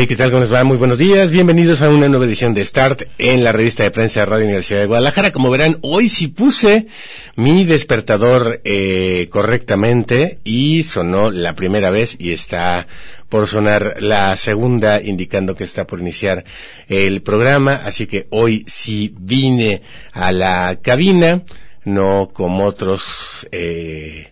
Hey, ¿qué tal? ¿Cómo les va? Muy buenos días. Bienvenidos a una nueva edición de Start en la revista de prensa de Radio Universidad de Guadalajara. Como verán, hoy sí puse mi despertador eh, correctamente y sonó la primera vez y está por sonar la segunda indicando que está por iniciar el programa. Así que hoy sí vine a la cabina, no como otros eh,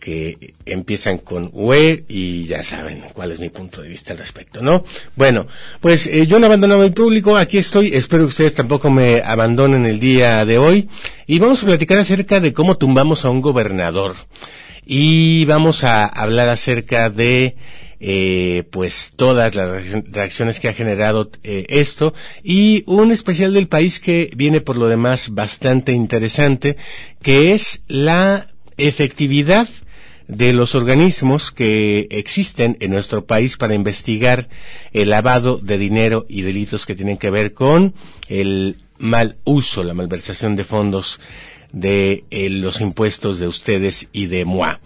que empiezan con UE y ya saben cuál es mi punto de vista al respecto, ¿no? Bueno, pues eh, yo no abandonado el público, aquí estoy, espero que ustedes tampoco me abandonen el día de hoy y vamos a platicar acerca de cómo tumbamos a un gobernador y vamos a hablar acerca de eh, pues todas las reacciones que ha generado eh, esto y un especial del país que viene por lo demás bastante interesante que es la efectividad de los organismos que existen en nuestro país para investigar el lavado de dinero y delitos que tienen que ver con el mal uso, la malversación de fondos de eh, los impuestos de ustedes y de MOA.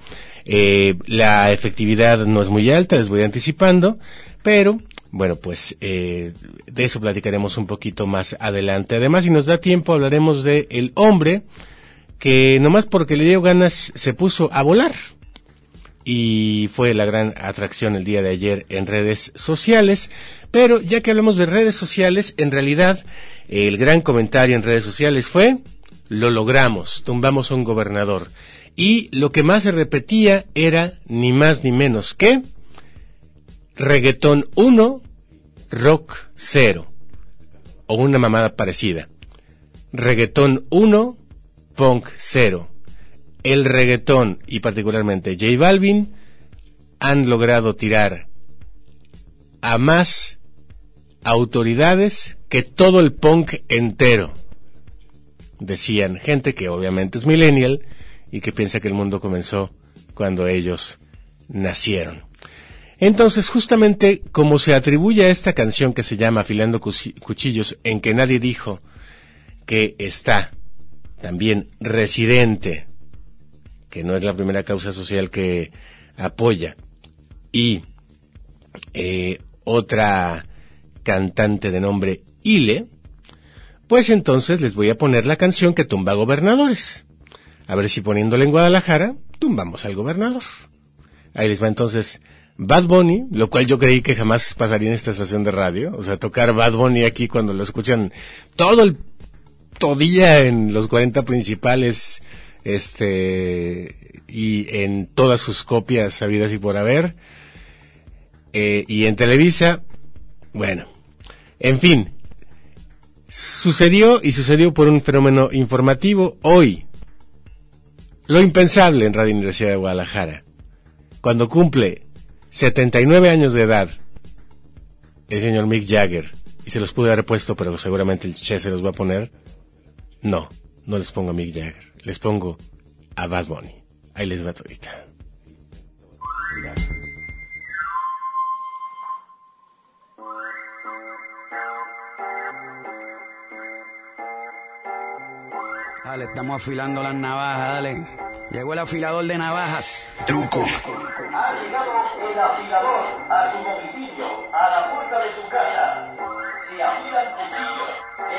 Eh, la efectividad no es muy alta, les voy anticipando, pero bueno, pues eh, de eso platicaremos un poquito más adelante. Además, si nos da tiempo, hablaremos de el hombre que nomás porque le dio ganas se puso a volar y fue la gran atracción el día de ayer en redes sociales. Pero ya que hablamos de redes sociales, en realidad el gran comentario en redes sociales fue, lo logramos, tumbamos a un gobernador. Y lo que más se repetía era ni más ni menos que reggaetón 1, rock 0. O una mamada parecida. Reggaetón 1, punk 0 el reggaetón y particularmente J Balvin han logrado tirar a más autoridades que todo el punk entero. Decían gente que obviamente es millennial y que piensa que el mundo comenzó cuando ellos nacieron. Entonces, justamente como se atribuye a esta canción que se llama Afilando Cuchillos, en que nadie dijo que está también residente que no es la primera causa social que apoya, y eh, otra cantante de nombre Ile, pues entonces les voy a poner la canción que tumba gobernadores. A ver si poniéndole en Guadalajara, tumbamos al gobernador. Ahí les va entonces Bad Bunny, lo cual yo creí que jamás pasaría en esta estación de radio. O sea, tocar Bad Bunny aquí cuando lo escuchan todo el día en los 40 principales este y en todas sus copias sabidas y por haber eh, y en Televisa bueno en fin sucedió y sucedió por un fenómeno informativo hoy lo impensable en Radio Universidad de Guadalajara cuando cumple 79 años de edad el señor Mick Jagger y se los pude haber puesto pero seguramente el Che se los va a poner no no les pongo a Mick Jagger les pongo a Bad Bunny. Ahí les va todita. Dale, estamos afilando las navajas, dale. Llegó el afilador de navajas. Truco. Ha llegado el afilador a tu domicilio, a la puerta de tu casa. Se afilan cuchillos,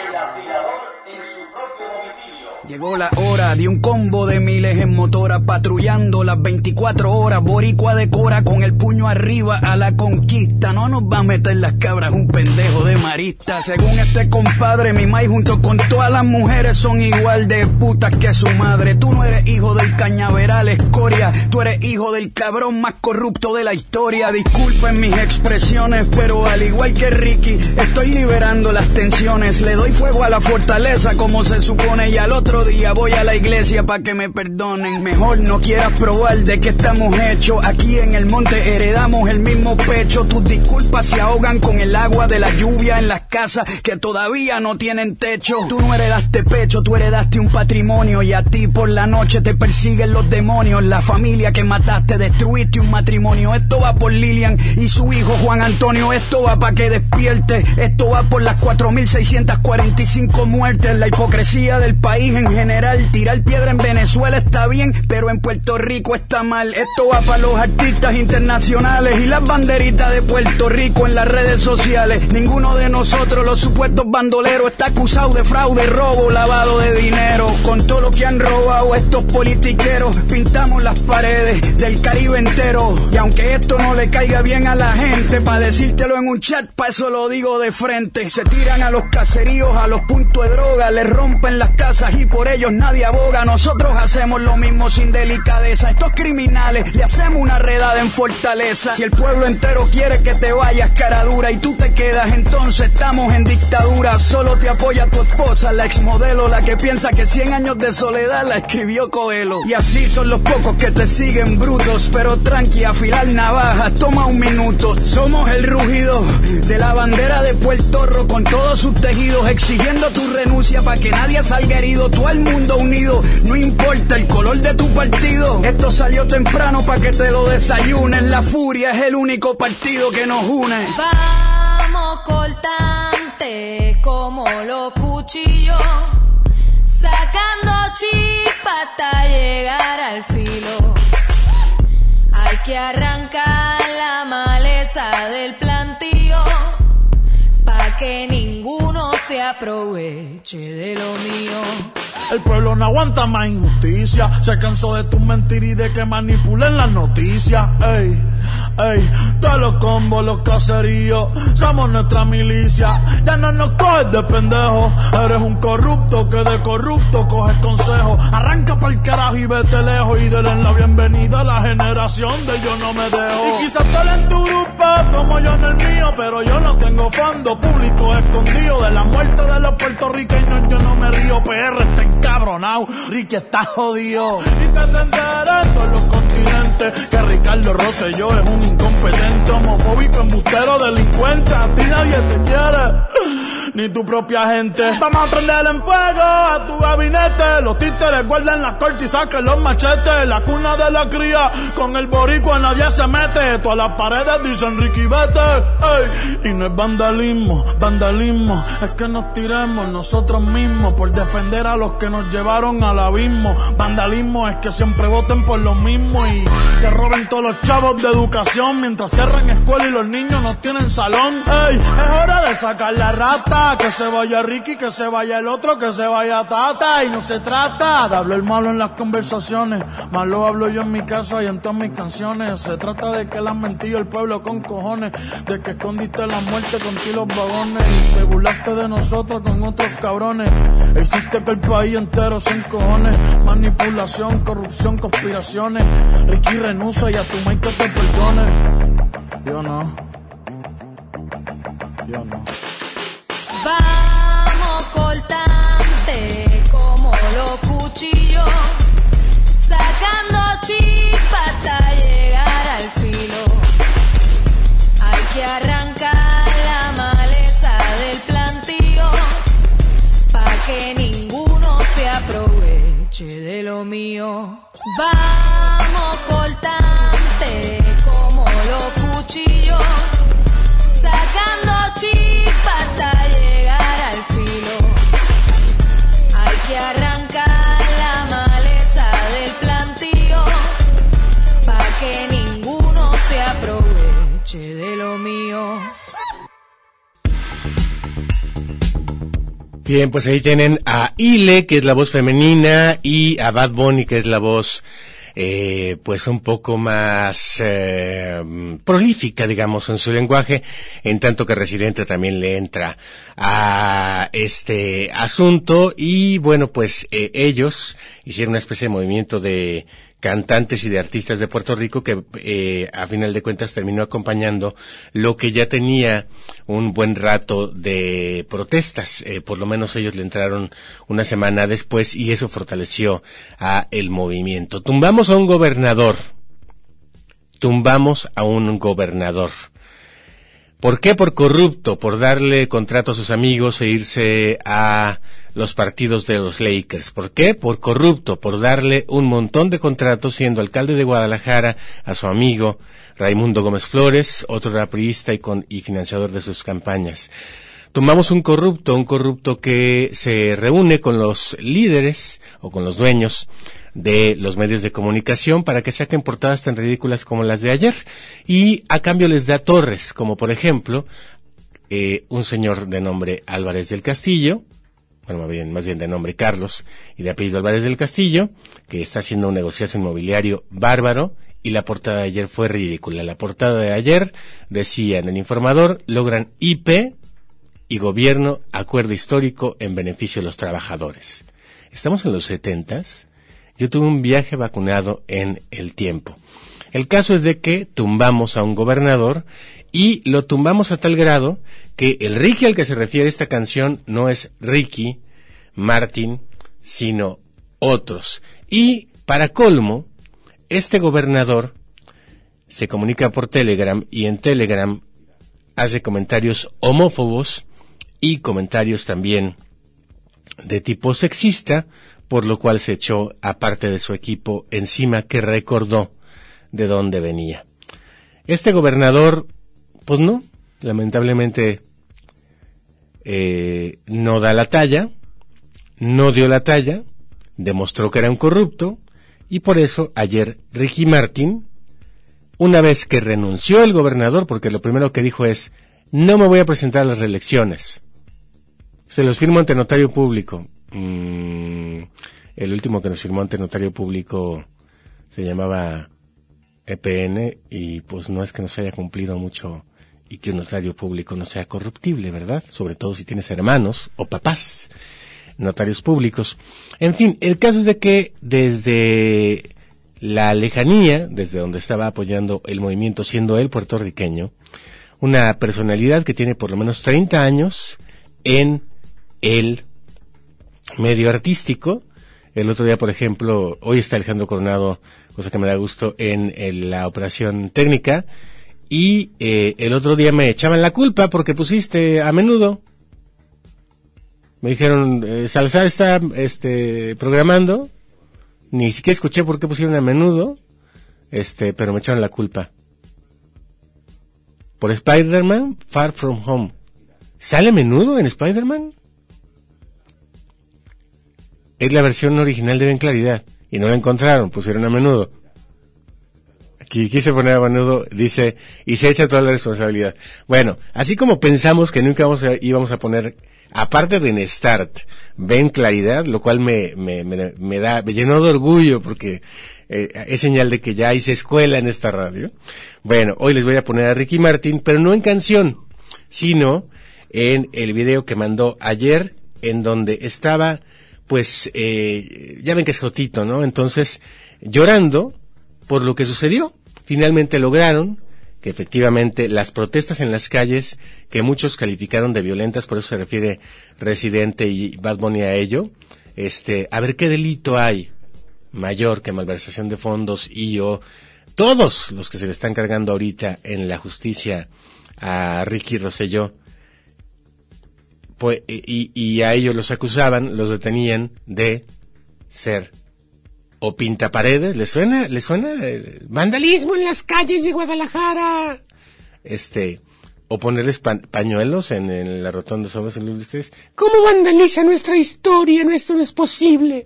el afilador en su propio domicilio. Llegó la hora de un combo de miles en motora patrullando las 24 horas. Boricua decora con el puño arriba a la conquista. No nos va a meter las cabras un pendejo de marista. Según este compadre, mi maíz junto con todas las mujeres son igual de putas que su madre. Tú no eres hijo del cañaveral escoria. Tú eres hijo del cabrón más corrupto de la historia. Disculpen mis expresiones, pero al igual que Ricky, estoy liberando las tensiones. Le doy fuego a la fortaleza como se supone y al otro día voy a la iglesia para que me perdonen. Mejor no quieras probar de qué estamos hechos. Aquí en el monte heredamos el mismo pecho. Tus disculpas se ahogan con el agua de la lluvia en las casas que todavía no tienen techo. Tú no heredaste pecho, tú heredaste un patrimonio y a ti por la noche te persiguen los demonios. La familia que mataste, destruiste un matrimonio. Esto va por Lilian y su hijo Juan Antonio. Esto va para que despierte. Esto va por las 4.645 muertes. La hipocresía del país en general. Tirar piedra en Venezuela está bien, pero en Puerto Rico está mal. Esto va para los artistas internacionales y las banderitas de Puerto Rico en las redes sociales. Ninguno de nosotros, los supuestos bandoleros, está acusado de fraude, robo, lavado de dinero. Con todo lo que han robado estos pintamos las paredes del Caribe entero. Y aunque esto no le caiga bien a la gente, para decírtelo en un chat, para eso lo digo de frente. Se tiran a los caseríos, a los puntos de droga, les rompen las casas y por ellos nadie aboga. Nosotros hacemos lo mismo sin delicadeza. Estos criminales le hacemos una redada en fortaleza. Si el pueblo entero quiere que te vayas cara dura y tú te quedas, entonces estamos en dictadura. Solo te apoya tu esposa, la exmodelo, la que piensa que 100 años de soledad la escribió Coelho. Y así son los pocos que te siguen brutos, pero tranqui, afilar navaja, toma un minuto. Somos el rugido de la bandera de Puerto Rico con todos sus tejidos, exigiendo tu renuncia para que nadie salga herido. Todo el mundo unido, no importa el color de tu partido. Esto salió temprano para que te lo desayunes. La furia es el único partido que nos une. Vamos cortante como los cuchillos, sacando chispa hasta llegar al filo. Hay que arrancar la maleza del plantío, pa' que ninguno se aproveche de lo mío. El pueblo no aguanta más injusticia. Se cansó de tus mentiras y de que manipulen las noticias. Ey, ey, todos los combos, los caseríos, somos nuestra milicia. Ya no nos coges de pendejo. Eres un corrupto que de corrupto coges consejo. Arranca pa'l carajo y vete lejos y denle la bienvenida a la generación de yo no me dejo. Y quizás tú en tu grupo como yo en el mío, pero yo no tengo fondo público escondido de la de los puertorriqueños. Yo no me río, PR está encabronado, Ricky está jodido. Y que se enteren todos los continentes que Ricardo Rosselló es un incompetente, homofóbico, embustero, delincuente. A ti nadie te quiere, ni tu propia gente. Vamos a prender en fuego a tu gabinete. Los títeres guardan la corte y saquen los machetes. La cuna de la cría, con el boricua nadie se mete. Todas las paredes dicen Ricky vete. Y no es vandalismo, vandalismo. Nos tiremos nosotros mismos por defender a los que nos llevaron al abismo. Vandalismo es que siempre voten por lo mismo y se roben todos los chavos de educación mientras cierran escuela y los niños no tienen salón. Ey, es hora de sacar la rata, que se vaya Ricky, que se vaya el otro, que se vaya Tata. Y no se trata de hablar malo en las conversaciones, malo hablo yo en mi casa y en todas mis canciones. Se trata de que le han mentido el pueblo con cojones, de que escondiste la muerte con ti los vagones y te burlaste de nosotros con otros cabrones. E hiciste que el país entero se encojones, manipulación, corrupción, conspiraciones. Ricky renuncia y a tu Mike te perdone. Yo no. Yo no. Vamos cortante como los cuchillos, sacando chispa hasta llegar al filo. Hay que arrancar de lo mío. Vamos cortante como los cuchillos, sacando chispa hasta llegar al filo. Hay que arrancar la maleza del plantío, pa' que ninguno se aproveche de lo mío. Bien, pues ahí tienen a Ile, que es la voz femenina, y a Bad Bunny, que es la voz, eh, pues un poco más eh, prolífica, digamos, en su lenguaje, en tanto que Residente también le entra a este asunto, y bueno, pues eh, ellos hicieron una especie de movimiento de cantantes y de artistas de Puerto Rico que eh, a final de cuentas terminó acompañando lo que ya tenía un buen rato de protestas. Eh, por lo menos ellos le entraron una semana después y eso fortaleció a el movimiento. Tumbamos a un gobernador. Tumbamos a un gobernador. ¿Por qué? Por corrupto, por darle contrato a sus amigos e irse a los partidos de los Lakers. ¿Por qué? Por corrupto, por darle un montón de contratos siendo alcalde de Guadalajara a su amigo Raimundo Gómez Flores, otro raprista y, con, y financiador de sus campañas. Tomamos un corrupto, un corrupto que se reúne con los líderes o con los dueños de los medios de comunicación para que saquen portadas tan ridículas como las de ayer y a cambio les da torres, como por ejemplo eh, un señor de nombre Álvarez del Castillo, bueno, más bien, de nombre Carlos y de apellido Álvarez del Castillo, que está haciendo un negocio inmobiliario bárbaro y la portada de ayer fue ridícula. La portada de ayer decía en el informador, logran IP y gobierno acuerdo histórico en beneficio de los trabajadores. Estamos en los setentas. Yo tuve un viaje vacunado en el tiempo. El caso es de que tumbamos a un gobernador y lo tumbamos a tal grado que el Ricky al que se refiere esta canción no es Ricky Martin, sino otros. Y para colmo, este gobernador se comunica por Telegram y en Telegram hace comentarios homófobos y comentarios también de tipo sexista, por lo cual se echó a parte de su equipo encima que recordó de dónde venía. Este gobernador, pues no, lamentablemente eh, no da la talla, no dio la talla, demostró que era un corrupto, y por eso ayer Ricky Martin, una vez que renunció el gobernador, porque lo primero que dijo es, no me voy a presentar a las reelecciones, se los firmo ante notario público. Mm, el último que nos firmó ante notario público se llamaba EPN y pues no es que no se haya cumplido mucho y que un notario público no sea corruptible, ¿verdad? Sobre todo si tienes hermanos o papás notarios públicos. En fin, el caso es de que desde la lejanía, desde donde estaba apoyando el movimiento, siendo él puertorriqueño, una personalidad que tiene por lo menos 30 años en el medio artístico. El otro día, por ejemplo, hoy está Alejandro Coronado, cosa que me da gusto, en, la operación técnica. Y eh, el otro día me echaban la culpa porque pusiste a menudo. Me dijeron, eh, Salazar está este, programando. Ni siquiera escuché por qué pusieron a menudo. Este, pero me echaron la culpa. Por Spider-Man, Far From Home. ¿Sale a menudo en Spider-Man? Es la versión original de Ben Claridad. Y no la encontraron, pusieron a menudo. Aquí quise poner a menudo, dice, y se echa toda la responsabilidad. Bueno, así como pensamos que nunca íbamos a poner, aparte de en Start, Ben Claridad, lo cual me, da, me llenó de orgullo porque eh, es señal de que ya hice escuela en esta radio. Bueno, hoy les voy a poner a Ricky Martin, pero no en canción, sino en el video que mandó ayer, en donde estaba pues eh, ya ven que es Jotito, ¿no? Entonces, llorando por lo que sucedió. Finalmente lograron que efectivamente las protestas en las calles, que muchos calificaron de violentas, por eso se refiere Residente y Bad Bunny a ello, este, a ver qué delito hay mayor que malversación de fondos y o todos los que se le están cargando ahorita en la justicia a Ricky Rosselló pues, y, y, a ellos los acusaban, los detenían de ser o pintaparedes, ¿les suena? ¿Les suena? Vandalismo en las calles de Guadalajara. Este, o ponerles pañuelos en, la rotonda somos en ustedes. ¿Cómo vandaliza nuestra historia? Esto no es posible.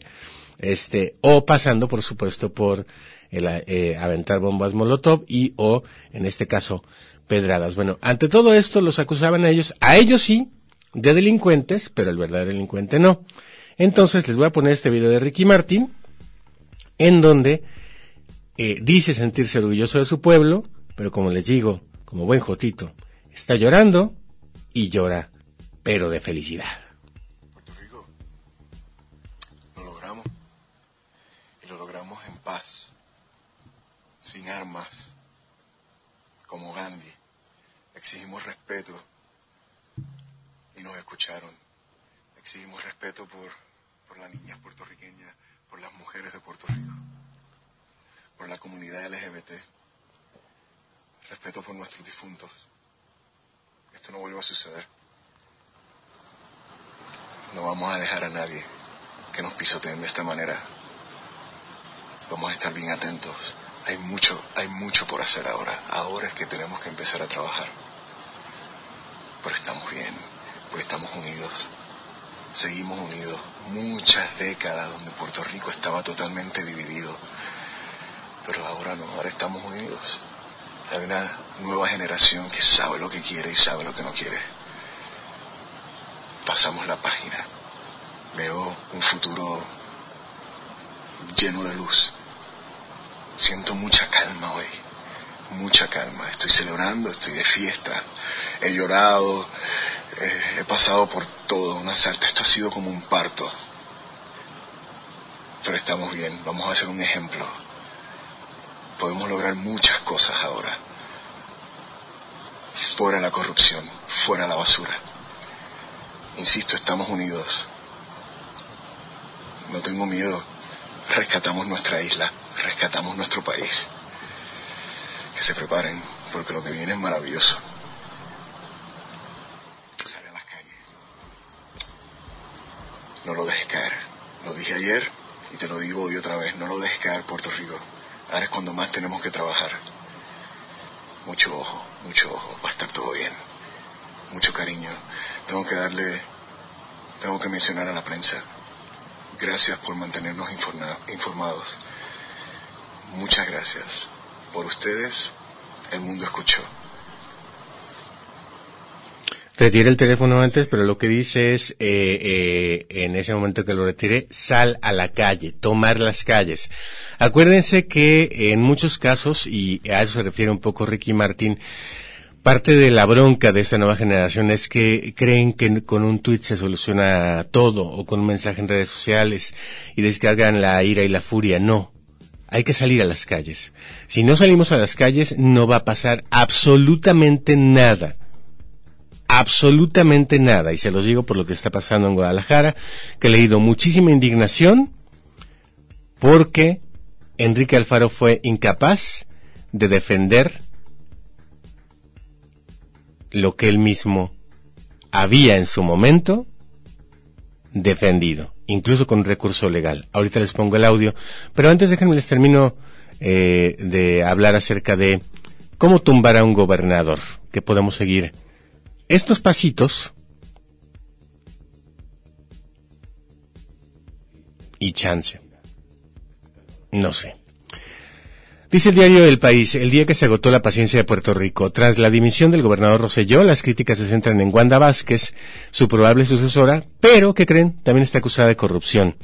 Este, o pasando, por supuesto, por el, eh, aventar bombas molotov y o, en este caso, pedradas. Bueno, ante todo esto los acusaban a ellos, a ellos sí, de delincuentes, pero el verdadero delincuente no. Entonces les voy a poner este video de Ricky Martin, en donde eh, dice sentirse orgulloso de su pueblo, pero como les digo, como buen jotito, está llorando y llora, pero de felicidad. Puerto Rico, lo logramos y lo logramos en paz. sin armas, como Gandhi. Exigimos respeto y nos escucharon. Exigimos respeto por, por las niñas puertorriqueñas, por las mujeres de Puerto Rico, por la comunidad LGBT. Respeto por nuestros difuntos. Esto no vuelva a suceder. No vamos a dejar a nadie que nos pisoteen de esta manera. Vamos a estar bien atentos. Hay mucho, hay mucho por hacer ahora. Ahora es que tenemos que empezar a trabajar. Pero estamos bien, porque estamos unidos. Seguimos unidos. Muchas décadas donde Puerto Rico estaba totalmente dividido. Pero ahora no, ahora estamos unidos. Hay una nueva generación que sabe lo que quiere y sabe lo que no quiere. Pasamos la página. Veo un futuro lleno de luz. Siento mucha calma hoy, mucha calma. Estoy celebrando, estoy de fiesta. He llorado, he pasado por todo, una salta. Esto ha sido como un parto. Pero estamos bien, vamos a hacer un ejemplo. Podemos lograr muchas cosas ahora. Fuera la corrupción, fuera la basura. Insisto, estamos unidos. No tengo miedo. Rescatamos nuestra isla, rescatamos nuestro país. Que se preparen, porque lo que viene es maravilloso. Sale a las calles. No lo dejes caer. Lo dije ayer y te lo digo hoy otra vez. No lo dejes caer, Puerto Rico. Ahora es cuando más tenemos que trabajar. Mucho ojo, mucho ojo. Va a estar todo bien. Mucho cariño. Tengo que darle, tengo que mencionar a la prensa. Gracias por mantenernos informa- informados. Muchas gracias. Por ustedes, el mundo escuchó. Retiré el teléfono antes, pero lo que dice es, eh, eh, en ese momento que lo retiré, sal a la calle, tomar las calles. Acuérdense que en muchos casos, y a eso se refiere un poco Ricky Martin, parte de la bronca de esta nueva generación es que creen que con un tuit se soluciona todo, o con un mensaje en redes sociales, y descargan la ira y la furia. No. Hay que salir a las calles. Si no salimos a las calles, no va a pasar absolutamente nada absolutamente nada, y se los digo por lo que está pasando en Guadalajara, que he leído muchísima indignación porque Enrique Alfaro fue incapaz de defender lo que él mismo había en su momento defendido, incluso con recurso legal. Ahorita les pongo el audio, pero antes déjenme les termino eh, de hablar acerca de cómo tumbar a un gobernador, que podemos seguir estos pasitos y chance. No sé. Dice el diario El País, el día que se agotó la paciencia de Puerto Rico, tras la dimisión del gobernador Roselló, las críticas se centran en Wanda Vázquez, su probable sucesora, pero, ¿qué creen? También está acusada de corrupción.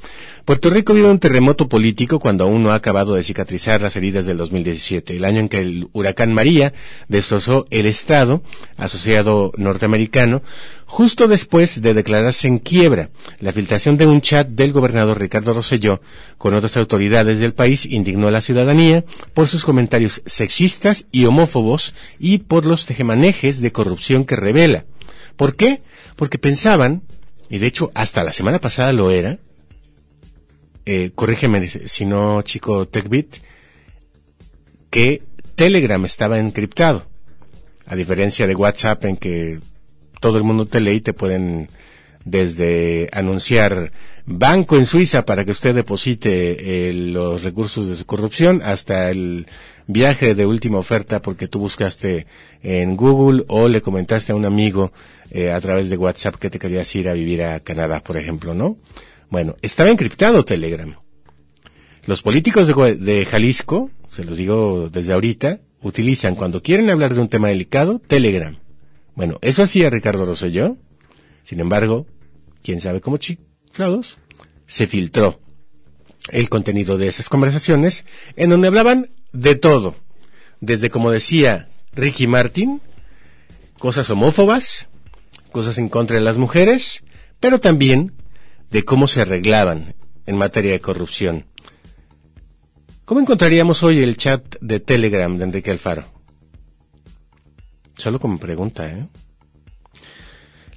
Puerto Rico vive un terremoto político cuando aún no ha acabado de cicatrizar las heridas del 2017, el año en que el huracán María destrozó el Estado, asociado norteamericano, justo después de declararse en quiebra. La filtración de un chat del gobernador Ricardo Rosselló con otras autoridades del país indignó a la ciudadanía por sus comentarios sexistas y homófobos y por los tejemanejes de corrupción que revela. ¿Por qué? Porque pensaban, y de hecho hasta la semana pasada lo era, eh, corrígeme si no, chico TechBit, que Telegram estaba encriptado, a diferencia de WhatsApp en que todo el mundo te lee y te pueden desde anunciar banco en Suiza para que usted deposite eh, los recursos de su corrupción hasta el viaje de última oferta porque tú buscaste en Google o le comentaste a un amigo eh, a través de WhatsApp que te querías ir a vivir a Canadá, por ejemplo, ¿no? Bueno, estaba encriptado Telegram. Los políticos de, Jalisco, se los digo desde ahorita, utilizan cuando quieren hablar de un tema delicado Telegram. Bueno, eso hacía Ricardo Rosselló. Sin embargo, quién sabe cómo chiflados, se filtró el contenido de esas conversaciones en donde hablaban de todo. Desde, como decía Ricky Martin, cosas homófobas, cosas en contra de las mujeres, pero también de cómo se arreglaban en materia de corrupción. ¿Cómo encontraríamos hoy el chat de Telegram de Enrique Alfaro? Solo como pregunta, ¿eh?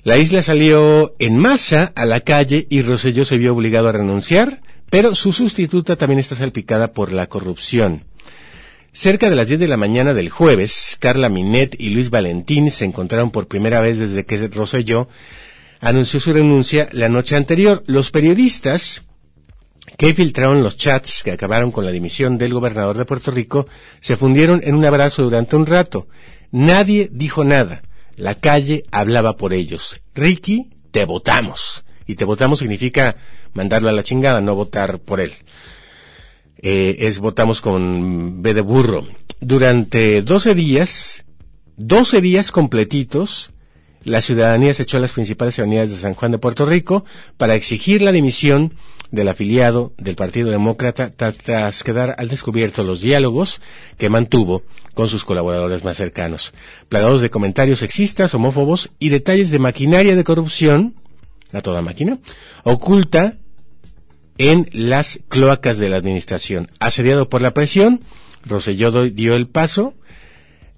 La isla salió en masa a la calle y Rosselló se vio obligado a renunciar, pero su sustituta también está salpicada por la corrupción. Cerca de las 10 de la mañana del jueves, Carla Minet y Luis Valentín se encontraron por primera vez desde que Rosselló anunció su renuncia la noche anterior. Los periodistas que filtraron los chats que acabaron con la dimisión del gobernador de Puerto Rico se fundieron en un abrazo durante un rato. Nadie dijo nada. La calle hablaba por ellos. Ricky, te votamos. Y te votamos significa mandarlo a la chingada, no votar por él. Eh, es votamos con B de burro. Durante 12 días, 12 días completitos, la ciudadanía se echó a las principales avenidas de San Juan de Puerto Rico para exigir la dimisión del afiliado del Partido Demócrata tras quedar al descubierto los diálogos que mantuvo con sus colaboradores más cercanos, plagados de comentarios sexistas, homófobos y detalles de maquinaria de corrupción, a toda máquina, oculta en las cloacas de la administración. Asediado por la presión, Roselló dio el paso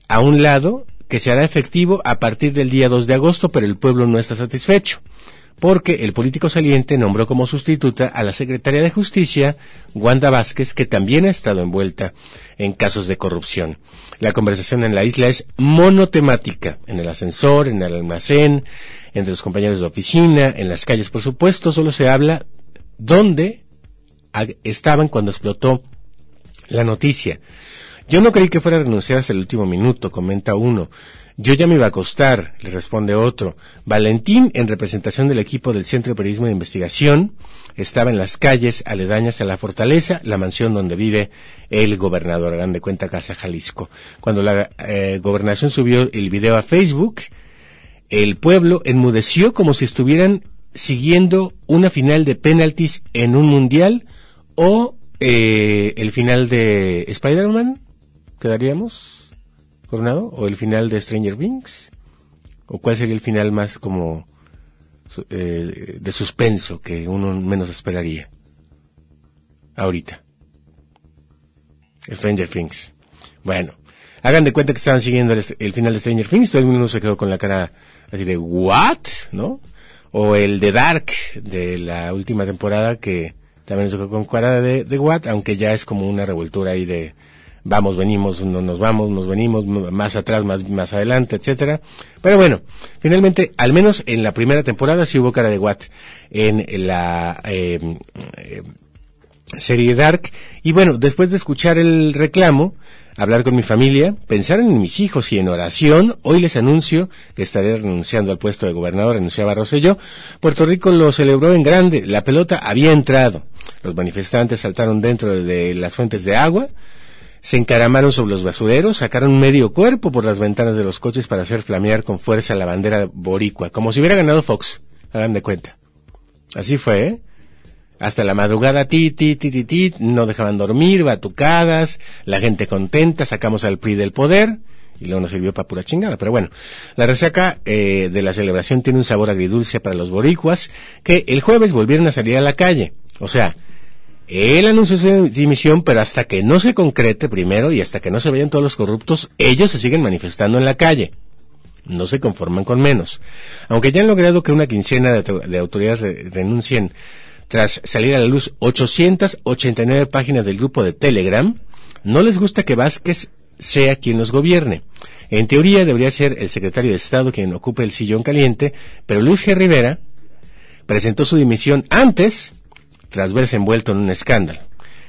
a un lado que se hará efectivo a partir del día 2 de agosto, pero el pueblo no está satisfecho, porque el político saliente nombró como sustituta a la secretaria de Justicia, Wanda Vázquez, que también ha estado envuelta en casos de corrupción. La conversación en la isla es monotemática, en el ascensor, en el almacén, entre los compañeros de oficina, en las calles, por supuesto, solo se habla dónde estaban cuando explotó la noticia. Yo no creí que fuera a renunciar hasta el último minuto, comenta uno. Yo ya me iba a acostar, le responde otro. Valentín, en representación del equipo del Centro de Periodismo de Investigación, estaba en las calles aledañas a la fortaleza, la mansión donde vive el gobernador, harán de cuenta Casa Jalisco. Cuando la eh, gobernación subió el video a Facebook, el pueblo enmudeció como si estuvieran siguiendo una final de penaltis en un mundial o eh, el final de Spider-Man quedaríamos coronado o el final de Stranger Things o cuál sería el final más como eh, de suspenso que uno menos esperaría ahorita. Stranger Things. Bueno hagan de cuenta que estaban siguiendo el, final de Stranger Things todo el mundo se quedó con la cara así de what no o el de Dark de la última temporada que también se quedó con cara de, de what aunque ya es como una revoltura ahí de vamos, venimos, no nos vamos, nos venimos, más atrás, más, más adelante, etcétera. Pero bueno, finalmente, al menos en la primera temporada sí hubo cara de Watt en la eh, serie Dark. Y bueno, después de escuchar el reclamo, hablar con mi familia, pensar en mis hijos y en oración, hoy les anuncio que estaré renunciando al puesto de gobernador, renunciaba Rosselló. Puerto Rico lo celebró en grande, la pelota había entrado. Los manifestantes saltaron dentro de las fuentes de agua, se encaramaron sobre los basureros, sacaron medio cuerpo por las ventanas de los coches para hacer flamear con fuerza la bandera boricua, como si hubiera ganado Fox, hagan de cuenta. Así fue, ¿eh? Hasta la madrugada, ti, ti, ti, ti, ti, no dejaban dormir, batucadas, la gente contenta, sacamos al PRI del poder, y luego nos sirvió para pura chingada. Pero bueno, la resaca eh, de la celebración tiene un sabor agridulce para los boricuas, que el jueves volvieron a salir a la calle. O sea, él anunció su dimisión, pero hasta que no se concrete primero y hasta que no se vean todos los corruptos, ellos se siguen manifestando en la calle. No se conforman con menos. Aunque ya han logrado que una quincena de, autoridades renuncien tras salir a la luz 889 páginas del grupo de Telegram, no les gusta que Vázquez sea quien los gobierne. En teoría debería ser el secretario de Estado quien ocupe el sillón caliente, pero Luis G. Rivera presentó su dimisión antes tras verse envuelto en un escándalo.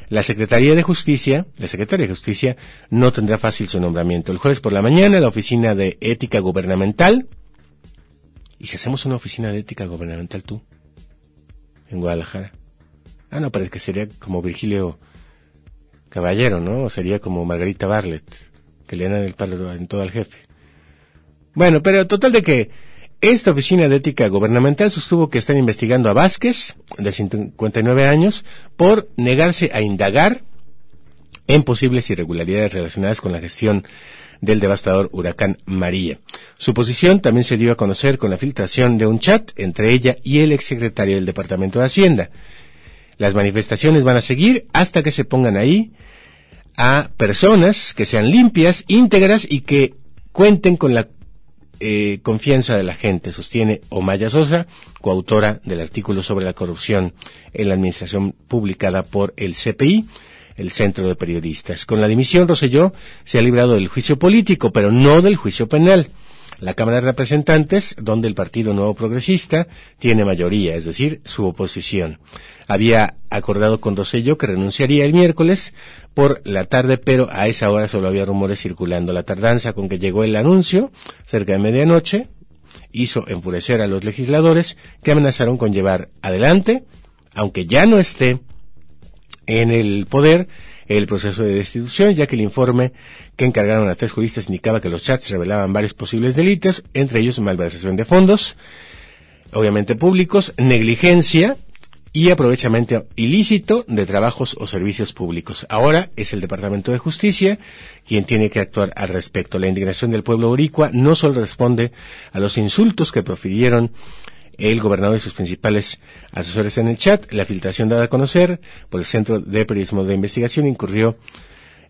La Secretaría de Justicia, la Secretaría de Justicia, no tendrá fácil su nombramiento. El jueves por la mañana, la Oficina de Ética Gubernamental. ¿Y si hacemos una oficina de ética gubernamental tú? En Guadalajara. Ah, no, parece que sería como Virgilio Caballero, ¿no? O sería como Margarita Barlet, que le dan el palo en todo al jefe. Bueno, pero total de que esta oficina de ética gubernamental sostuvo que están investigando a Vázquez, de 59 años, por negarse a indagar en posibles irregularidades relacionadas con la gestión del devastador huracán María. Su posición también se dio a conocer con la filtración de un chat entre ella y el exsecretario del Departamento de Hacienda. Las manifestaciones van a seguir hasta que se pongan ahí a personas que sean limpias, íntegras y que cuenten con la eh, confianza de la gente, sostiene Omaya Sosa, coautora del artículo sobre la corrupción en la administración publicada por el CPI, el Centro de Periodistas. Con la dimisión, Roselló se ha librado del juicio político, pero no del juicio penal. La Cámara de Representantes, donde el Partido Nuevo Progresista tiene mayoría, es decir, su oposición. Había acordado con Rosello que renunciaría el miércoles por la tarde, pero a esa hora solo había rumores circulando. La tardanza con que llegó el anuncio, cerca de medianoche, hizo enfurecer a los legisladores que amenazaron con llevar adelante, aunque ya no esté en el poder, el proceso de destitución, ya que el informe que encargaron a tres juristas indicaba que los chats revelaban varios posibles delitos, entre ellos malversación de fondos, obviamente públicos, negligencia y aprovechamiento ilícito de trabajos o servicios públicos. Ahora es el Departamento de Justicia quien tiene que actuar al respecto. La indignación del pueblo boricua no solo responde a los insultos que profirieron el gobernador y sus principales asesores en el chat. La filtración dada a conocer por el Centro de Periodismo de Investigación incurrió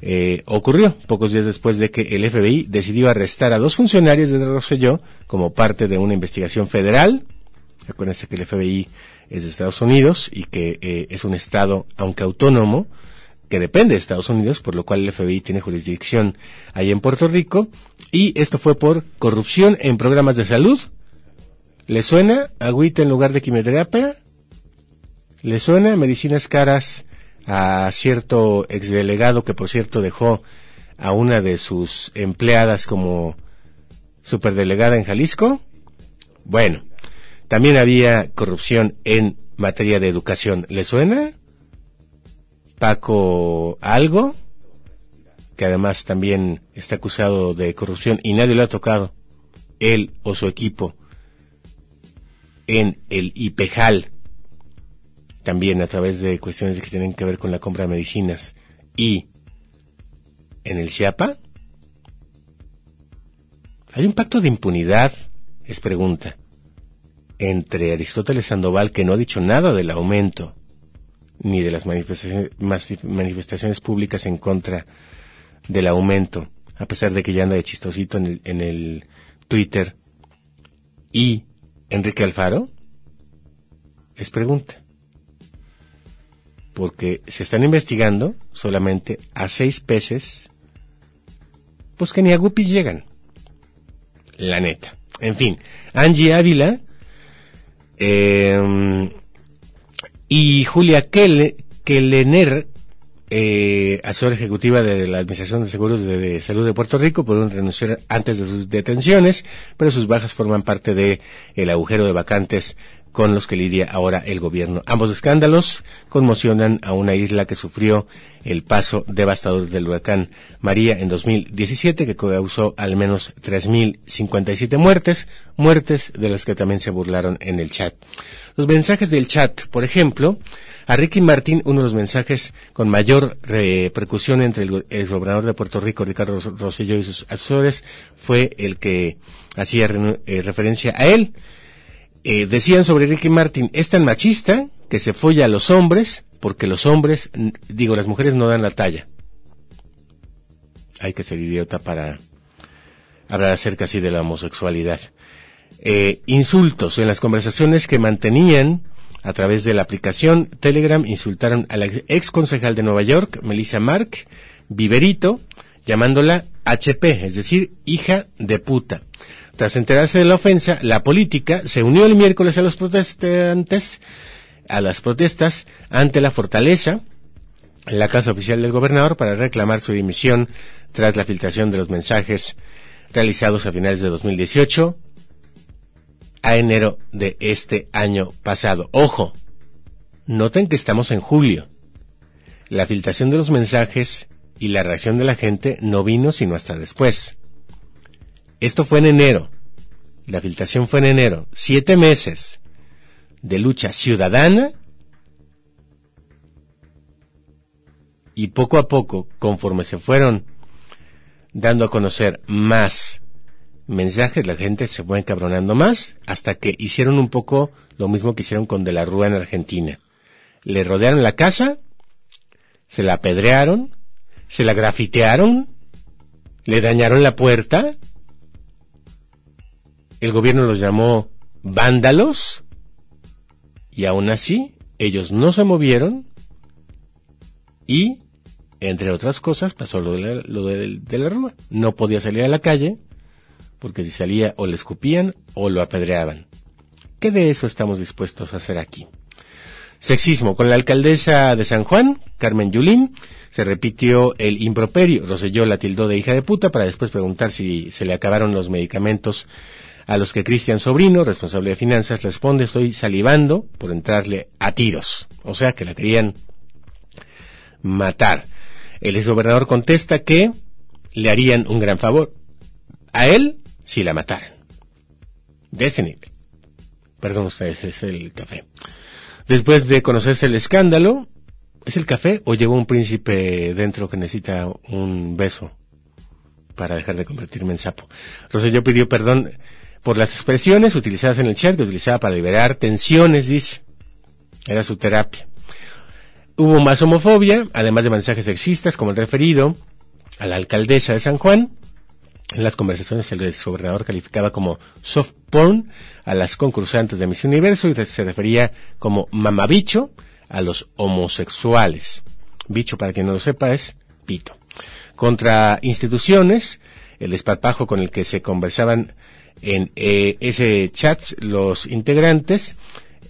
eh, ocurrió pocos días después de que el FBI decidió arrestar a dos funcionarios de Rosselló como parte de una investigación federal. Acuérdense que el FBI es de Estados Unidos y que eh, es un estado, aunque autónomo, que depende de Estados Unidos, por lo cual el FBI tiene jurisdicción ahí en Puerto Rico. Y esto fue por corrupción en programas de salud, ¿Le suena agüita en lugar de quimioterapia? ¿Le suena medicinas caras a cierto exdelegado que por cierto dejó a una de sus empleadas como superdelegada en Jalisco? Bueno, también había corrupción en materia de educación. ¿Le suena? Paco Algo, que además también está acusado de corrupción y nadie lo ha tocado, él o su equipo en el IPEJAL, también a través de cuestiones que tienen que ver con la compra de medicinas, y en el CIAPA, ¿hay un pacto de impunidad? Es pregunta. Entre Aristóteles Sandoval, que no ha dicho nada del aumento, ni de las manifestaciones, públicas en contra del aumento, a pesar de que ya anda de chistosito en el, en el Twitter, y Enrique Alfaro? Es pregunta. Porque se están investigando solamente a seis peces, pues que ni a guppies llegan. La neta. En fin, Angie Ávila eh, y Julia Kellener eh, asesora ejecutiva de la Administración de Seguros de, Salud de Puerto Rico, pudieron renunciar antes de sus detenciones, pero sus bajas forman parte de el agujero de vacantes con los que lidia ahora el gobierno. Ambos escándalos conmocionan a una isla que sufrió el paso devastador del huracán María en 2017, que causó al menos 3.057 muertes, muertes de las que también se burlaron en el chat. Los mensajes del chat, por ejemplo, a Ricky Martín, uno de los mensajes con mayor repercusión entre el, gobernador de Puerto Rico, Ricardo Rosselló, y sus asesores, fue el que hacía eh, referencia a él. Eh, decían sobre Ricky Martin, es tan machista que se folla a los hombres porque los hombres, digo, las mujeres no dan la talla. Hay que ser idiota para hablar acerca así de la homosexualidad. Eh, insultos en las conversaciones que mantenían a través de la aplicación Telegram insultaron a la ex concejal de Nueva York, Melissa Mark, Viverito, llamándola HP, es decir, hija de puta. Tras enterarse de la ofensa, la política se unió el miércoles a los protestantes, a las protestas ante la fortaleza, la casa oficial del gobernador para reclamar su dimisión tras la filtración de los mensajes realizados a finales de 2018 a enero de este año pasado. Ojo, noten que estamos en julio. La filtración de los mensajes y la reacción de la gente no vino sino hasta después. Esto fue en enero. La filtración fue en enero. Siete meses de lucha ciudadana y poco a poco, conforme se fueron dando a conocer más mensajes, la gente se fue encabronando más, hasta que hicieron un poco lo mismo que hicieron con De la Rúa en Argentina. Le rodearon la casa, se la apedrearon, se la grafitearon, le dañaron la puerta, el gobierno los llamó vándalos y aún así ellos no se movieron y, entre otras cosas, pasó lo de la, de, la rúa. No podía salir a la calle porque si salía o le escupían o lo apedreaban. ¿Qué de eso estamos dispuestos a hacer aquí? Sexismo. Con la alcaldesa de San Juan, Carmen Yulín, se repitió el improperio. Roselló la tildó de hija de puta para después preguntar si se le acabaron los medicamentos a los que Cristian Sobrino, responsable de finanzas, responde estoy salivando por entrarle a tiros. O sea que la querían matar. El exgobernador contesta que le harían un gran favor a él si la mataran. De. Perdón ustedes, es el café. Después de conocerse el escándalo, ¿es el café o llevó un príncipe dentro que necesita un beso para dejar de convertirme en sapo? Roselló pidió perdón por las expresiones utilizadas en el chat que utilizaba para liberar tensiones, dice. Era su terapia. Hubo más homofobia, además de mensajes sexistas como el referido a la alcaldesa de San Juan. En las conversaciones el gobernador calificaba como soft porn a las concursantes de Miss Universo y se refería como mamabicho a los homosexuales. Bicho, para quien no lo sepa, es pito. Contra instituciones, el desparpajo con el que se conversaban en eh, ese chat los integrantes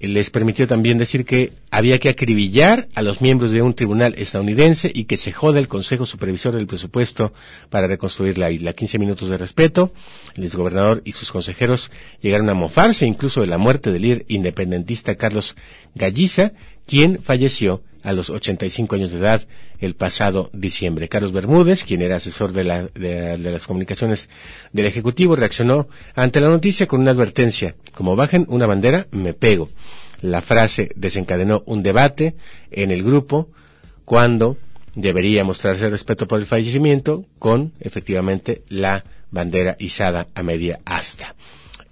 les permitió también decir que había que acribillar a los miembros de un tribunal estadounidense y que se joda el Consejo Supervisor del Presupuesto para reconstruir la isla. 15 minutos de respeto. El exgobernador y sus consejeros llegaron a mofarse incluso de la muerte del líder independentista Carlos Galliza, quien falleció a los 85 años de edad el pasado diciembre. Carlos Bermúdez, quien era asesor de, la, de, de, las comunicaciones del Ejecutivo, reaccionó ante la noticia con una advertencia. Como bajen una bandera, me pego. La frase desencadenó un debate en el grupo cuando debería mostrarse respeto por el fallecimiento con, efectivamente, la bandera izada a media asta.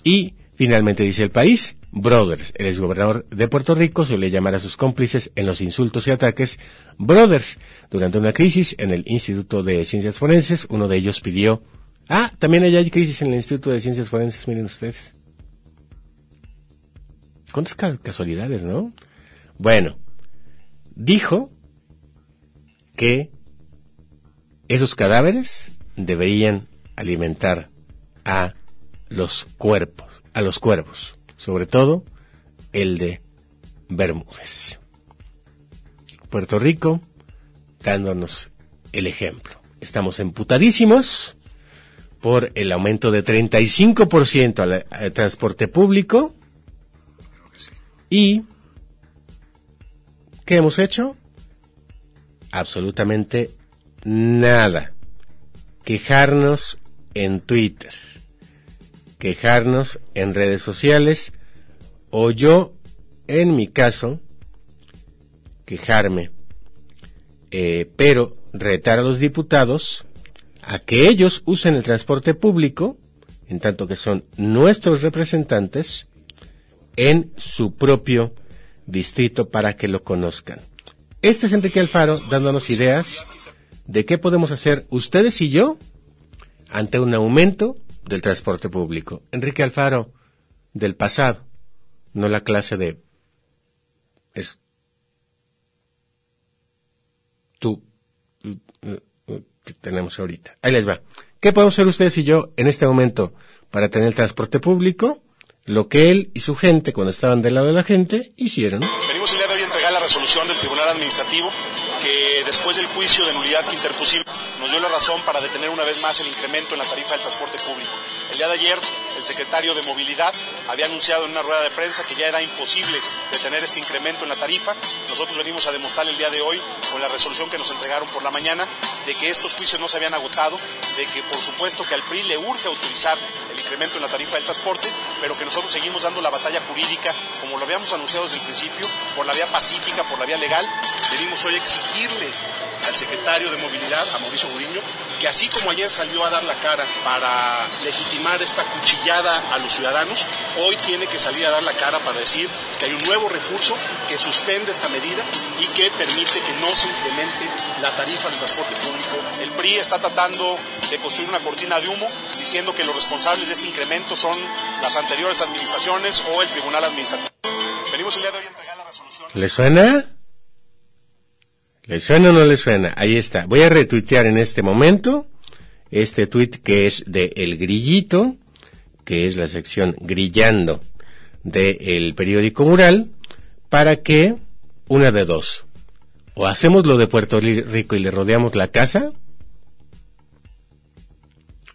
Y, finalmente, dice el país, Brothers. El exgobernador de Puerto Rico suele llamar a sus cómplices en los insultos y ataques Brothers. Durante una crisis en el Instituto de Ciencias Forenses, uno de ellos pidió... Ah, también hay crisis en el Instituto de Ciencias Forenses, miren ustedes. ¿Cuántas casualidades, no? Bueno, dijo que esos cadáveres deberían alimentar a los cuerpos, a los cuervos sobre todo el de Bermúdez. Puerto Rico dándonos el ejemplo. Estamos emputadísimos por el aumento de 35% al, al transporte público y ¿qué hemos hecho? Absolutamente nada. Quejarnos en Twitter quejarnos en redes sociales o yo, en mi caso, quejarme, eh, pero retar a los diputados a que ellos usen el transporte público, en tanto que son nuestros representantes, en su propio distrito para que lo conozcan. Este es Enrique Alfaro dándonos ideas de qué podemos hacer ustedes y yo ante un aumento del transporte público. Enrique Alfaro, del pasado, no la clase de es tú que tenemos ahorita. Ahí les va. ¿Qué podemos hacer ustedes y yo en este momento para tener transporte público? Lo que él y su gente, cuando estaban del lado de la gente, hicieron. Venimos el de la resolución del Tribunal Administrativo que después del juicio de nulidad nos dio la razón para detener una vez más el incremento en la tarifa del transporte público. El día de ayer el secretario de Movilidad había anunciado en una rueda de prensa que ya era imposible detener este incremento en la tarifa. Nosotros venimos a demostrar el día de hoy con la resolución que nos entregaron por la mañana de que estos juicios no se habían agotado, de que por supuesto que al PRI le urge autorizar el incremento en la tarifa del transporte, pero que nosotros seguimos dando la batalla jurídica como lo habíamos anunciado desde el principio, por la vía pacífica, por la vía legal. Venimos hoy exigirle al secretario de Movilidad, a Mauricio Guriño, que así como ayer salió a dar la cara para legitimar esta cuchillada a los ciudadanos, hoy tiene que salir a dar la cara para decir que hay un nuevo recurso que suspende esta medida y que permite que no se incremente la tarifa del transporte público. El PRI está tratando de construir una cortina de humo diciendo que los responsables de este incremento son las anteriores administraciones o el Tribunal Administrativo. Venimos el día de hoy a entregar la resolución. ¿Le suena? ¿Le suena o no le suena? Ahí está. Voy a retuitear en este momento este tweet que es de El Grillito, que es la sección Grillando del periódico Mural, para que una de dos. O hacemos lo de Puerto Rico y le rodeamos la casa,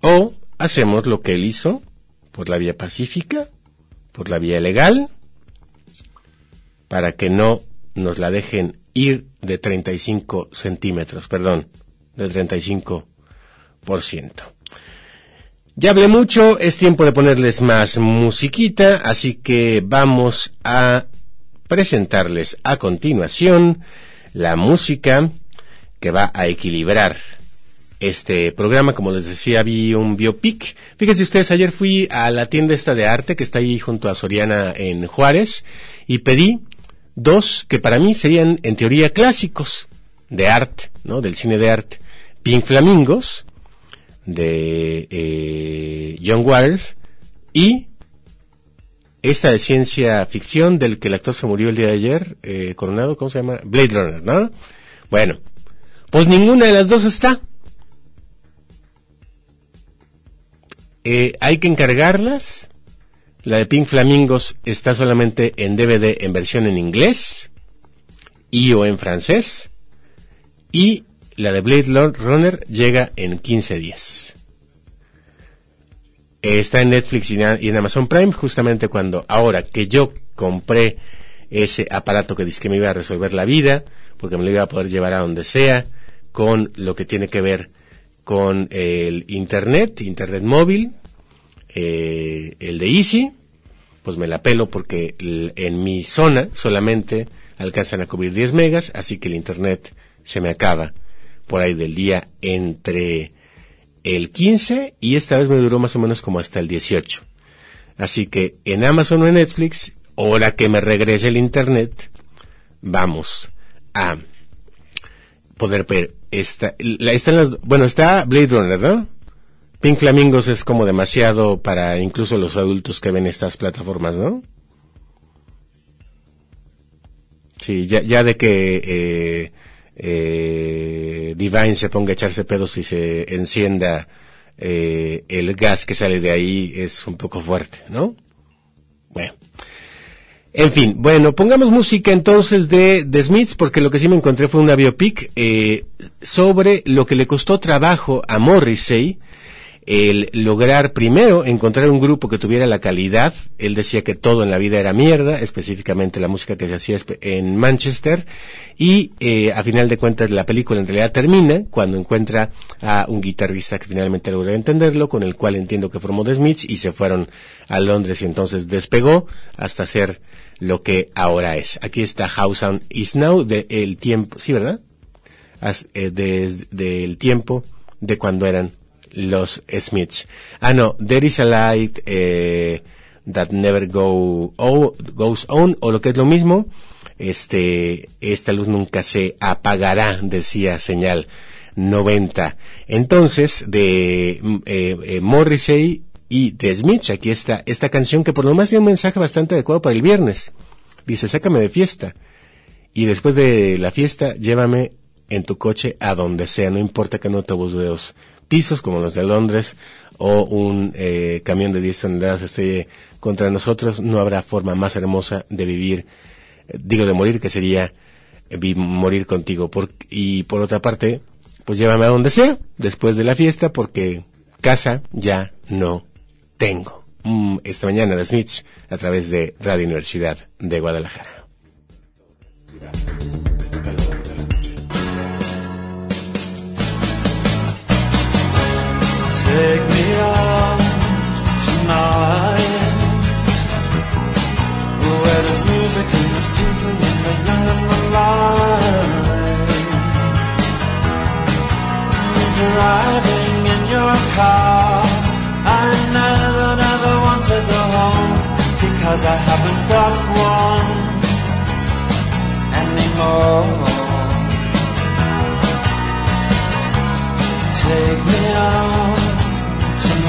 o hacemos lo que él hizo por la vía pacífica, por la vía legal, para que no nos la dejen ir de 35 centímetros, perdón, de 35 ya hablé mucho, es tiempo de ponerles más musiquita, así que vamos a presentarles a continuación la música que va a equilibrar este programa. Como les decía, vi un biopic. Fíjense ustedes, ayer fui a la tienda esta de arte que está ahí junto a Soriana en Juárez y pedí dos que para mí serían en teoría clásicos de arte, ¿no? Del cine de arte. Pink Flamingos de eh, John Waters y esta de ciencia ficción del que el actor se murió el día de ayer, eh, Coronado, ¿cómo se llama? Blade Runner, ¿no? Bueno, pues ninguna de las dos está. Eh, hay que encargarlas. La de Pink Flamingos está solamente en DVD en versión en inglés y o en francés. Y la de Blade Runner llega en 15 días. Está en Netflix y en Amazon Prime justamente cuando ahora que yo compré ese aparato que dice que me iba a resolver la vida, porque me lo iba a poder llevar a donde sea, con lo que tiene que ver con el Internet, Internet móvil, eh, el de Easy, pues me la pelo porque en mi zona solamente alcanzan a cubrir 10 megas, así que el Internet se me acaba por ahí del día entre el 15 y esta vez me duró más o menos como hasta el 18. Así que en Amazon o en Netflix, ahora que me regrese el internet, vamos a poder ver esta, la, están las, bueno, está Blade Runner, ¿no? Pink Flamingos es como demasiado para incluso los adultos que ven estas plataformas, ¿no? Sí, ya, de que eh, eh, Divine se ponga a echarse pedos y se encienda eh, el gas que sale de ahí es un poco fuerte, ¿no? Bueno. En fin, bueno, pongamos música entonces de The Smiths, porque lo que sí me encontré fue una biopic eh, sobre lo que le costó trabajo a Morrissey el lograr primero encontrar un grupo que tuviera la calidad. Él decía que todo en la vida era mierda, específicamente la música que se hacía en Manchester. Y eh, a final de cuentas la película en realidad termina cuando encuentra a un guitarrista que finalmente logra entenderlo, con el cual entiendo que formó The Smiths y se fueron a Londres y entonces despegó hasta ser lo que ahora es. Aquí está How Sound Is Now de el tiempo, sí, ¿verdad? Eh, del tiempo de cuando eran los Smiths. Ah, no, There is a Light eh, That Never go, Goes On, o lo que es lo mismo, este, esta luz nunca se apagará, decía señal 90. Entonces, de mm, eh, eh, Morrissey y de Smiths, aquí está esta canción que por lo más tiene un mensaje bastante adecuado para el viernes. Dice, sácame de fiesta. Y después de la fiesta, llévame en tu coche a donde sea, no importa que no te dos pisos como los de Londres o un eh, camión de 10 toneladas esté contra nosotros, no habrá forma más hermosa de vivir, eh, digo de morir, que sería morir contigo. Por, y por otra parte, pues llévame a donde sea, después de la fiesta, porque casa ya no tengo. Mm, esta mañana de Smiths, a través de Radio Universidad de Guadalajara. Take me out tonight. Where there's music and there's people and the young and the light Driving in your car. I never, never want to go home Cause I haven't got one anymore. Take me out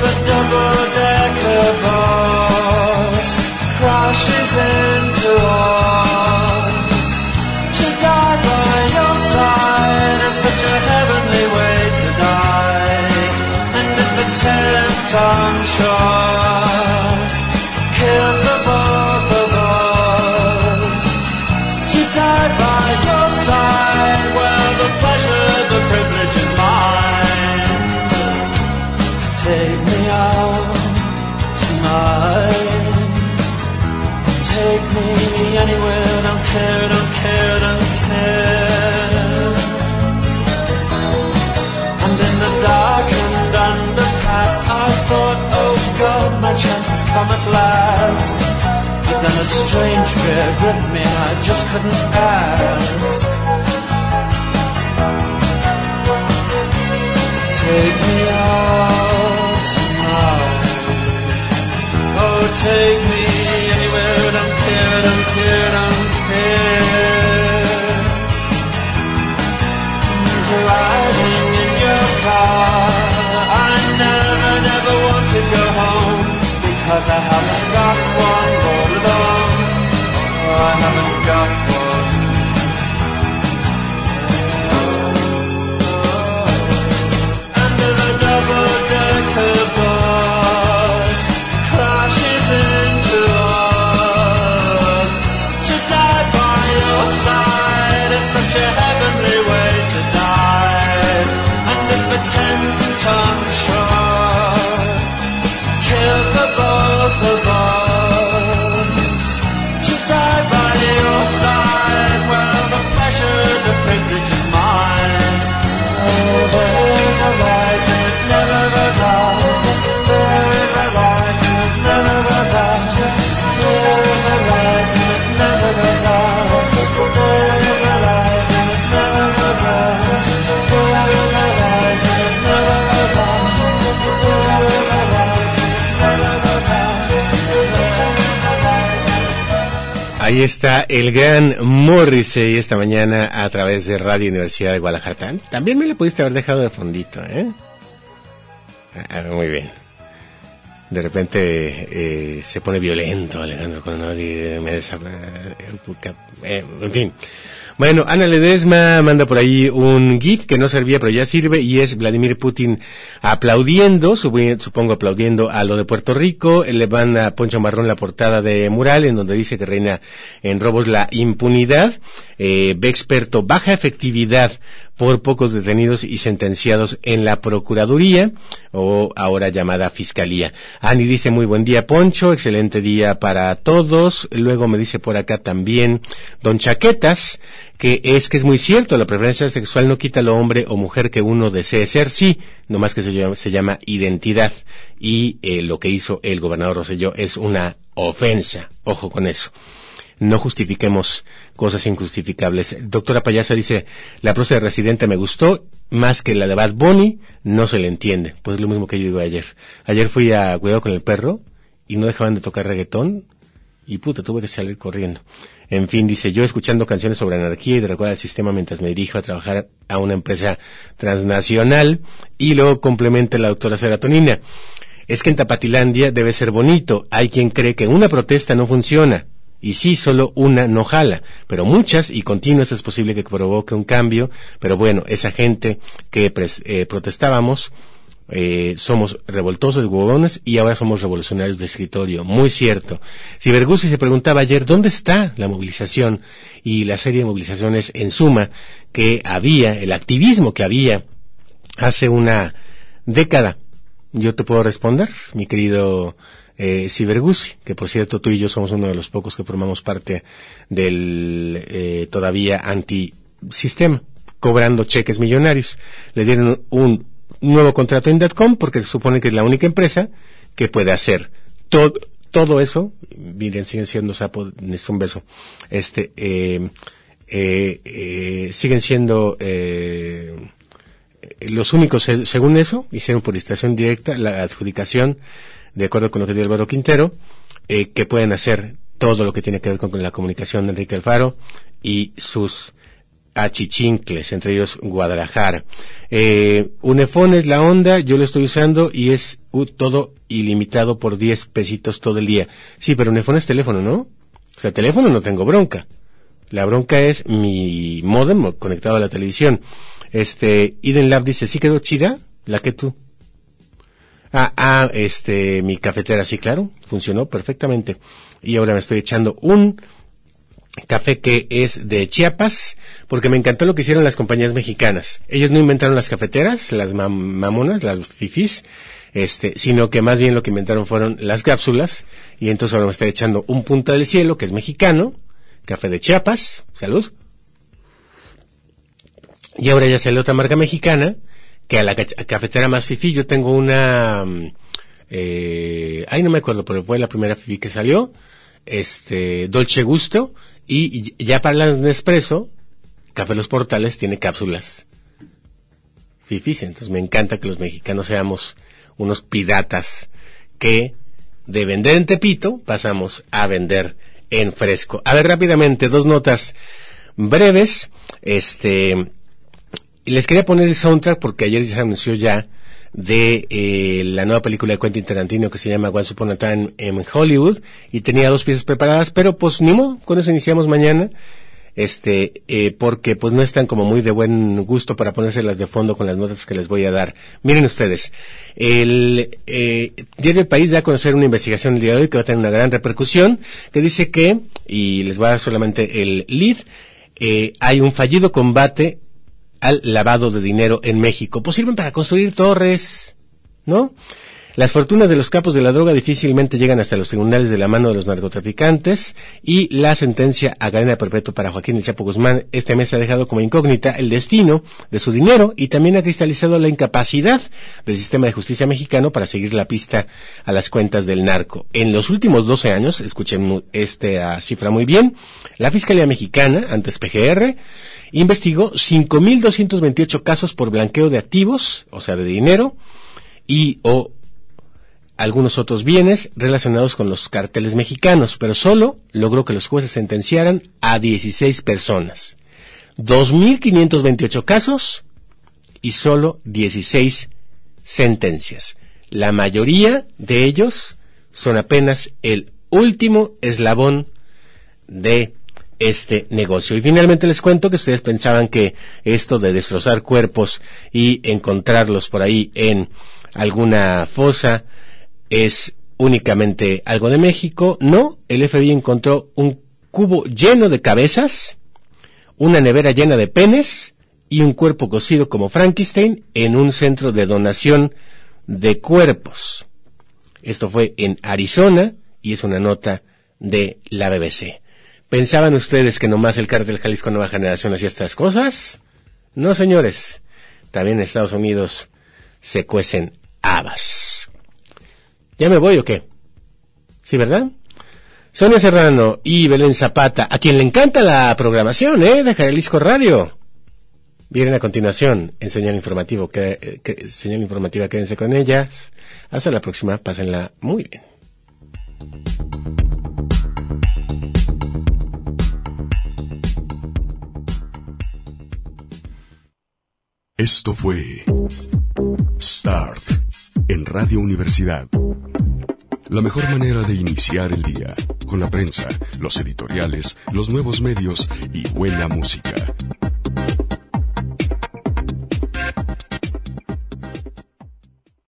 A double-decker bus crashes into to die by your side is such a heavenly way to die. And if truck care, don't care, don't care. And in the darkened underpass, I thought, oh God, my chance has come at last. But then a strange fear gripped me, and I just couldn't ask. Take me out tonight. Oh, take me because I haven't got Ahí está el gran Morrissey esta mañana a través de Radio Universidad de Guadalajara. Tam- También me le pudiste haber dejado de fondito, ¿eh? Ah, muy bien. De repente eh, se pone violento Alejandro Coronado me desa- eh, en fin. Bueno, Ana Ledesma manda por ahí un GIF que no servía pero ya sirve y es Vladimir Putin aplaudiendo, supongo aplaudiendo a lo de Puerto Rico. Le manda a Poncho Marrón la portada de mural en donde dice que reina en robos la impunidad. Eh, ve experto baja efectividad por pocos detenidos y sentenciados en la Procuraduría o ahora llamada Fiscalía. Ani dice muy buen día Poncho, excelente día para todos. Luego me dice por acá también Don Chaquetas, que es que es muy cierto, la preferencia sexual no quita lo hombre o mujer que uno desee ser, sí, nomás que se llama, se llama identidad. Y eh, lo que hizo el gobernador Rosselló es una ofensa. Ojo con eso no justifiquemos cosas injustificables. Doctora Payasa dice, la prosa de Residente me gustó, más que la de Bad Bunny, no se le entiende. Pues lo mismo que yo digo ayer. Ayer fui a Cuidado con el Perro y no dejaban de tocar reggaetón y puta, tuve que salir corriendo. En fin, dice, yo escuchando canciones sobre anarquía y de recuerda el sistema mientras me dirijo a trabajar a una empresa transnacional y luego complementa la doctora Seratonina. Es que en Tapatilandia debe ser bonito. Hay quien cree que una protesta no funciona. Y sí, solo una no jala, pero muchas y continuas es posible que provoque un cambio, pero bueno, esa gente que pres- eh, protestábamos, eh, somos revoltosos, huevones y ahora somos revolucionarios de escritorio. Muy cierto. Si Berguzzi se preguntaba ayer, ¿dónde está la movilización? Y la serie de movilizaciones en suma que había, el activismo que había hace una década yo te puedo responder, mi querido eh, Cibergusi, que por cierto tú y yo somos uno de los pocos que formamos parte del eh, todavía antisistema, cobrando cheques millonarios. Le dieron un nuevo contrato en .com porque se supone que es la única empresa que puede hacer todo todo eso, miren, siguen siendo sapo, necesito un beso, este, eh, eh, eh, siguen siendo eh, los únicos, se- según eso, hicieron por licitación directa la adjudicación, de acuerdo con lo que dio Álvaro Quintero, eh, que pueden hacer todo lo que tiene que ver con, la comunicación de Enrique Alfaro y sus achichincles, entre ellos Guadalajara. Eh, Unifón es la onda, yo lo estoy usando y es uh, todo ilimitado por 10 pesitos todo el día. Sí, pero Unifón es teléfono, ¿no? O sea, teléfono no tengo bronca. La bronca es mi modem conectado a la televisión. Este, Eden Lab dice, ¿sí quedó chida? La que tú. Ah, ah, este, mi cafetera, sí, claro, funcionó perfectamente. Y ahora me estoy echando un café que es de Chiapas, porque me encantó lo que hicieron las compañías mexicanas. Ellos no inventaron las cafeteras, las mam- mamonas, las fifis, este, sino que más bien lo que inventaron fueron las cápsulas, y entonces ahora me estoy echando un punta del cielo, que es mexicano, café de Chiapas, salud. Y ahora ya sale otra marca mexicana, que a la ca- cafetera más fifi yo tengo una, mm, eh, ay no me acuerdo, pero fue la primera fifi que salió, este, Dolce Gusto, y, ya para la Nespresso, Café Los Portales tiene cápsulas fifis, entonces me encanta que los mexicanos seamos unos piratas que de vender en Tepito pasamos a vender en fresco. A ver rápidamente, dos notas breves, este, les quería poner el soundtrack porque ayer se anunció ya de eh, la nueva película de Quentin Tarantino que se llama Once Upon Time en Hollywood y tenía dos piezas preparadas, pero pues ni modo, con eso iniciamos mañana, este, eh, porque pues no están como muy de buen gusto para ponérselas de fondo con las notas que les voy a dar. Miren ustedes, el eh, Diario El País da a conocer una investigación el día de hoy que va a tener una gran repercusión, que dice que, y les voy a dar solamente el lead, eh, hay un fallido combate al lavado de dinero en México. Pues sirven para construir torres, ¿no? Las fortunas de los capos de la droga difícilmente llegan hasta los tribunales de la mano de los narcotraficantes y la sentencia a cadena perpetua para Joaquín El Chapo Guzmán este mes ha dejado como incógnita el destino de su dinero y también ha cristalizado la incapacidad del sistema de justicia mexicano para seguir la pista a las cuentas del narco. En los últimos 12 años, escuchen esta cifra muy bien, la Fiscalía Mexicana, antes PGR, investigó 5.228 casos por blanqueo de activos, o sea, de dinero, y o algunos otros bienes relacionados con los carteles mexicanos, pero solo logró que los jueces sentenciaran a 16 personas. 2.528 casos y solo 16 sentencias. La mayoría de ellos son apenas el último eslabón de este negocio. Y finalmente les cuento que ustedes pensaban que esto de destrozar cuerpos y encontrarlos por ahí en alguna fosa es únicamente algo de México. No, el FBI encontró un cubo lleno de cabezas, una nevera llena de penes y un cuerpo cocido como Frankenstein en un centro de donación de cuerpos. Esto fue en Arizona y es una nota de la BBC. ¿Pensaban ustedes que nomás el cártel Jalisco Nueva Generación hacía estas cosas? No, señores. También en Estados Unidos se cuecen habas. ¿Ya me voy o qué? ¿Sí, verdad? Sonia Serrano y Belén Zapata, a quien le encanta la programación, ¿eh? De Jalisco Radio. Vienen a continuación en señal informativo, que, eh, señal informativa, quédense con ellas. Hasta la próxima, pásenla muy bien. Esto fue Start en Radio Universidad. La mejor manera de iniciar el día, con la prensa, los editoriales, los nuevos medios y buena música.